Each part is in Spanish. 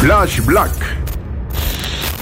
Flash Black.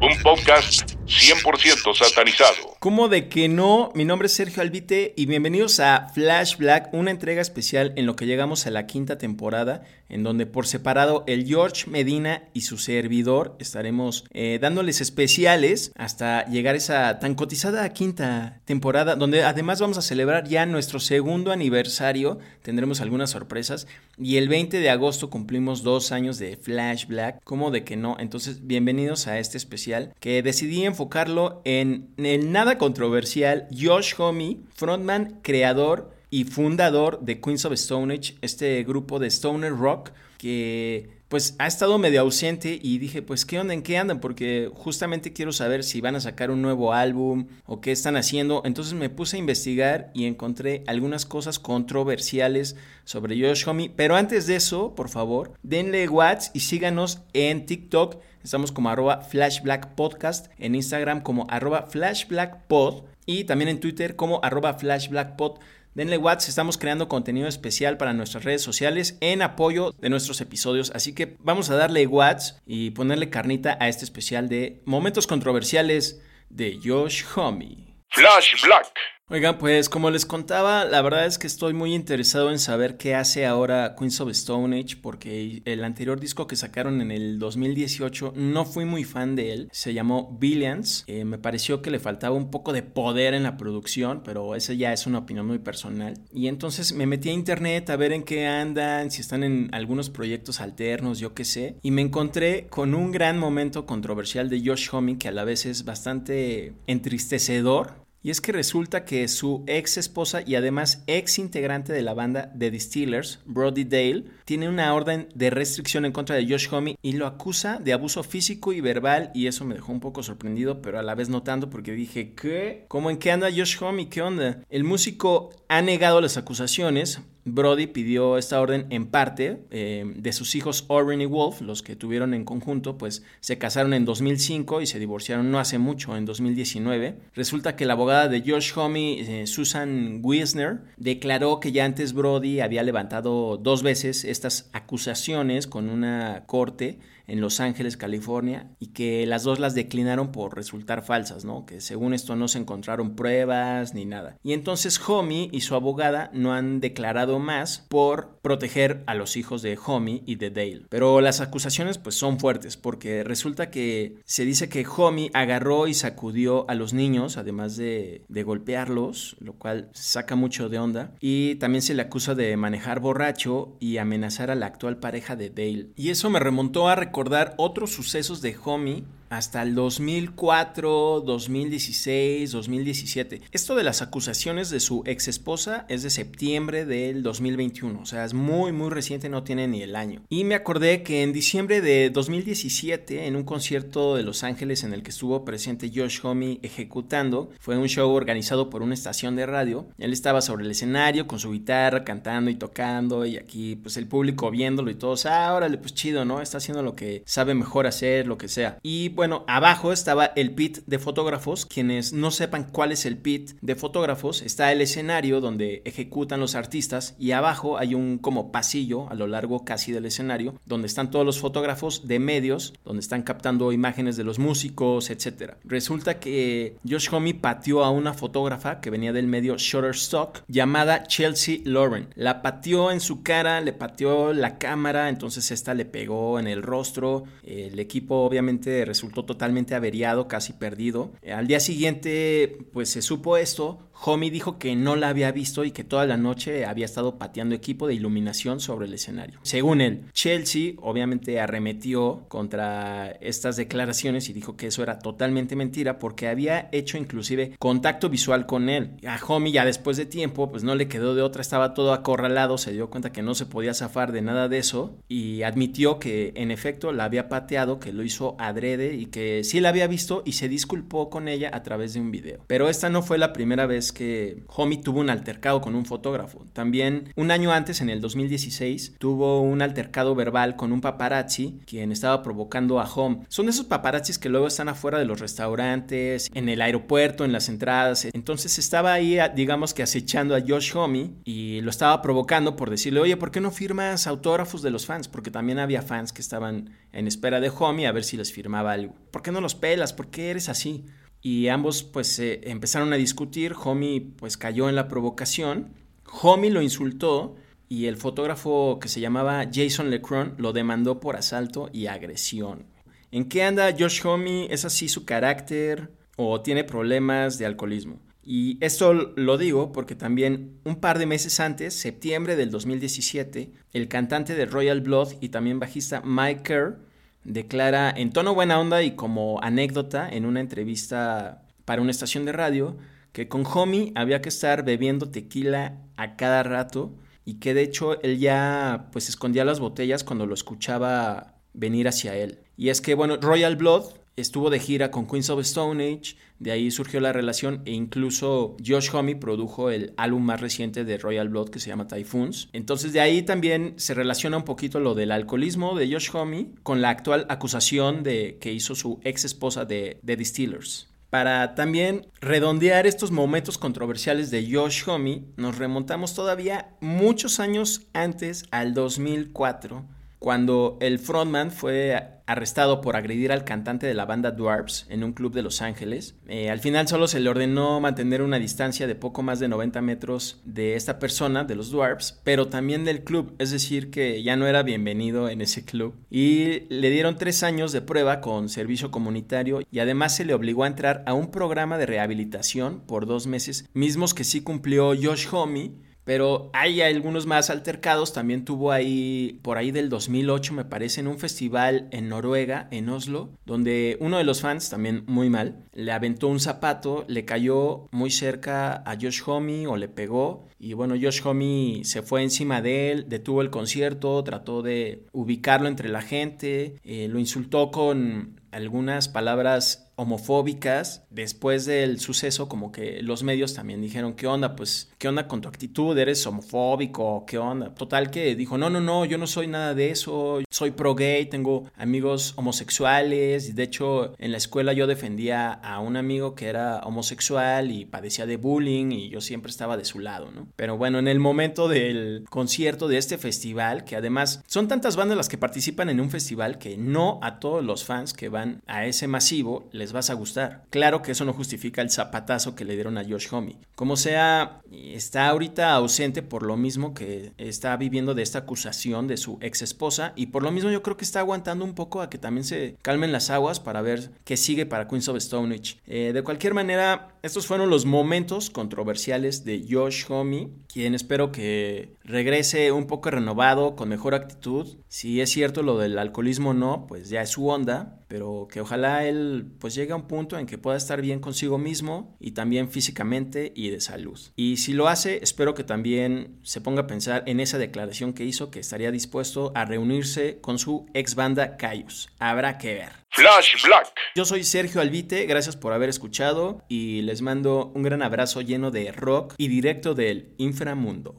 Un podcast 100% satanizado. ¿Cómo de que no? Mi nombre es Sergio Albite y bienvenidos a Flash Black, una entrega especial en lo que llegamos a la quinta temporada, en donde por separado el George Medina y su servidor estaremos eh, dándoles especiales hasta llegar a esa tan cotizada quinta temporada, donde además vamos a celebrar ya nuestro segundo aniversario, tendremos algunas sorpresas. Y el 20 de agosto cumplimos dos años de Flash Black, ¿cómo de que no? Entonces bienvenidos a este especial que decidí enfocarlo en el nada controversial Josh Homme, frontman, creador y fundador de Queens of Stone Age, este grupo de stoner rock que pues ha estado medio ausente y dije, pues qué onda, en qué andan, porque justamente quiero saber si van a sacar un nuevo álbum o qué están haciendo. Entonces me puse a investigar y encontré algunas cosas controversiales sobre Josh Homme, pero antes de eso, por favor, denle watts y síganos en TikTok. Estamos como arroba flashblackpodcast, en Instagram como arroba flashblackpod y también en Twitter como arroba flashblackpod. Denle watts, estamos creando contenido especial para nuestras redes sociales en apoyo de nuestros episodios, así que vamos a darle watts y ponerle carnita a este especial de momentos controversiales de Josh Homme. Flash Black. Oigan, pues como les contaba, la verdad es que estoy muy interesado en saber qué hace ahora Queens of Stone Age, porque el anterior disco que sacaron en el 2018 no fui muy fan de él. Se llamó Billions. Eh, me pareció que le faltaba un poco de poder en la producción, pero esa ya es una opinión muy personal. Y entonces me metí a internet a ver en qué andan, si están en algunos proyectos alternos, yo qué sé. Y me encontré con un gran momento controversial de Josh Homme que a la vez es bastante entristecedor. Y es que resulta que su ex esposa y además ex integrante de la banda The Distillers, Brody Dale, tiene una orden de restricción en contra de Josh Homme y lo acusa de abuso físico y verbal y eso me dejó un poco sorprendido, pero a la vez notando porque dije, ¿qué? ¿Cómo en qué anda Josh Homme? ¿Qué onda? El músico ha negado las acusaciones, Brody pidió esta orden en parte eh, de sus hijos Oren y Wolf, los que tuvieron en conjunto, pues se casaron en 2005 y se divorciaron no hace mucho, en 2019. Resulta que la abogada de Josh Homme, eh, Susan Wisner, declaró que ya antes Brody había levantado dos veces estas acusaciones con una corte en Los Ángeles, California, y que las dos las declinaron por resultar falsas, ¿no? Que según esto no se encontraron pruebas ni nada. Y entonces Homie y su abogada no han declarado más por proteger a los hijos de Homie y de Dale. Pero las acusaciones pues son fuertes porque resulta que se dice que Homie agarró y sacudió a los niños, además de, de golpearlos, lo cual saca mucho de onda. Y también se le acusa de manejar borracho y amenazar a la actual pareja de Dale. Y eso me remontó a recordar otros sucesos de Homie hasta el 2004, 2016, 2017. Esto de las acusaciones de su ex esposa es de septiembre del 2021, o sea, es muy muy reciente, no tiene ni el año. Y me acordé que en diciembre de 2017, en un concierto de Los Ángeles en el que estuvo presente Josh Homme ejecutando, fue un show organizado por una estación de radio. Él estaba sobre el escenario con su guitarra, cantando y tocando, y aquí pues el público viéndolo y todos, ah, órale, pues chido, ¿no? Está haciendo lo que sabe mejor hacer, lo que sea. Y bueno, abajo estaba el pit de fotógrafos. Quienes no sepan cuál es el pit de fotógrafos, está el escenario donde ejecutan los artistas y abajo hay un como pasillo a lo largo casi del escenario donde están todos los fotógrafos de medios, donde están captando imágenes de los músicos, etc. Resulta que Josh Homme pateó a una fotógrafa que venía del medio Shutterstock llamada Chelsea Lauren. La pateó en su cara, le pateó la cámara, entonces esta le pegó en el rostro. El equipo obviamente resultó totalmente averiado, casi perdido. Al día siguiente, pues se supo esto. Homie dijo que no la había visto y que toda la noche había estado pateando equipo de iluminación sobre el escenario. Según él, Chelsea obviamente arremetió contra estas declaraciones y dijo que eso era totalmente mentira porque había hecho inclusive contacto visual con él. A Homie ya después de tiempo pues no le quedó de otra, estaba todo acorralado, se dio cuenta que no se podía zafar de nada de eso y admitió que en efecto la había pateado, que lo hizo adrede y que sí la había visto y se disculpó con ella a través de un video. Pero esta no fue la primera vez que Homie tuvo un altercado con un fotógrafo. También un año antes, en el 2016, tuvo un altercado verbal con un paparazzi quien estaba provocando a Home. Son esos paparazzis que luego están afuera de los restaurantes, en el aeropuerto, en las entradas. Entonces estaba ahí, digamos que acechando a Josh Homie y lo estaba provocando por decirle, oye, ¿por qué no firmas autógrafos de los fans? Porque también había fans que estaban en espera de Homie a ver si les firmaba algo. ¿Por qué no los pelas? ¿Por qué eres así? Y ambos pues empezaron a discutir, Homie pues cayó en la provocación, Homie lo insultó y el fotógrafo que se llamaba Jason Lecron lo demandó por asalto y agresión. ¿En qué anda Josh Homie? ¿Es así su carácter o tiene problemas de alcoholismo? Y esto lo digo porque también un par de meses antes, septiembre del 2017, el cantante de Royal Blood y también bajista Mike Kerr declara en tono buena onda y como anécdota en una entrevista para una estación de radio que con Homie había que estar bebiendo tequila a cada rato y que de hecho él ya pues escondía las botellas cuando lo escuchaba venir hacia él. Y es que bueno, Royal Blood estuvo de gira con Queens of Stone Age, de ahí surgió la relación e incluso Josh Homme produjo el álbum más reciente de Royal Blood que se llama Typhoons. Entonces de ahí también se relaciona un poquito lo del alcoholismo de Josh Homme con la actual acusación de que hizo su ex esposa de The Distillers. Para también redondear estos momentos controversiales de Josh Homme, nos remontamos todavía muchos años antes al 2004 cuando el frontman fue arrestado por agredir al cantante de la banda Dwarfs en un club de Los Ángeles. Eh, al final solo se le ordenó mantener una distancia de poco más de 90 metros de esta persona, de los Dwarfs, pero también del club, es decir, que ya no era bienvenido en ese club. Y le dieron tres años de prueba con servicio comunitario y además se le obligó a entrar a un programa de rehabilitación por dos meses, mismos que sí cumplió Josh Homme pero hay algunos más altercados. También tuvo ahí, por ahí del 2008, me parece, en un festival en Noruega, en Oslo, donde uno de los fans, también muy mal, le aventó un zapato, le cayó muy cerca a Josh Homme o le pegó. Y bueno, Josh Homme se fue encima de él, detuvo el concierto, trató de ubicarlo entre la gente, eh, lo insultó con algunas palabras homofóbicas. Después del suceso, como que los medios también dijeron, ¿qué onda? Pues, ¿qué onda con tu actitud? ¿Eres homofóbico? ¿Qué onda? Total que dijo, no, no, no, yo no soy nada de eso. Soy pro gay, tengo amigos homosexuales. De hecho, en la escuela yo defendía a un amigo que era homosexual y padecía de bullying y yo siempre estaba de su lado, ¿no? Pero bueno, en el momento del concierto de este festival, que además son tantas bandas las que participan en un festival que no a todos los fans que van a ese masivo les vas a gustar. Claro que eso no justifica el zapatazo que le dieron a Josh Homme. Como sea, está ahorita ausente por lo mismo que está viviendo de esta acusación de su ex esposa y por lo mismo yo creo que está aguantando un poco a que también se calmen las aguas para ver qué sigue para Queens of Stone eh, de cualquier manera, estos fueron los momentos controversiales de Josh Homme, quien espero que regrese un poco renovado, con mejor actitud. Si es cierto lo del alcoholismo no, pues ya es su onda, pero que ojalá él pues llegue a un punto en que pueda estar bien consigo mismo y también físicamente y de salud. Y si lo hace, espero que también se ponga a pensar en esa declaración que hizo que estaría dispuesto a reunirse con su ex banda Cayus. Habrá que ver. Flash Black. Yo soy Sergio Albite, gracias por haber escuchado y les mando un gran abrazo lleno de rock y directo del inframundo.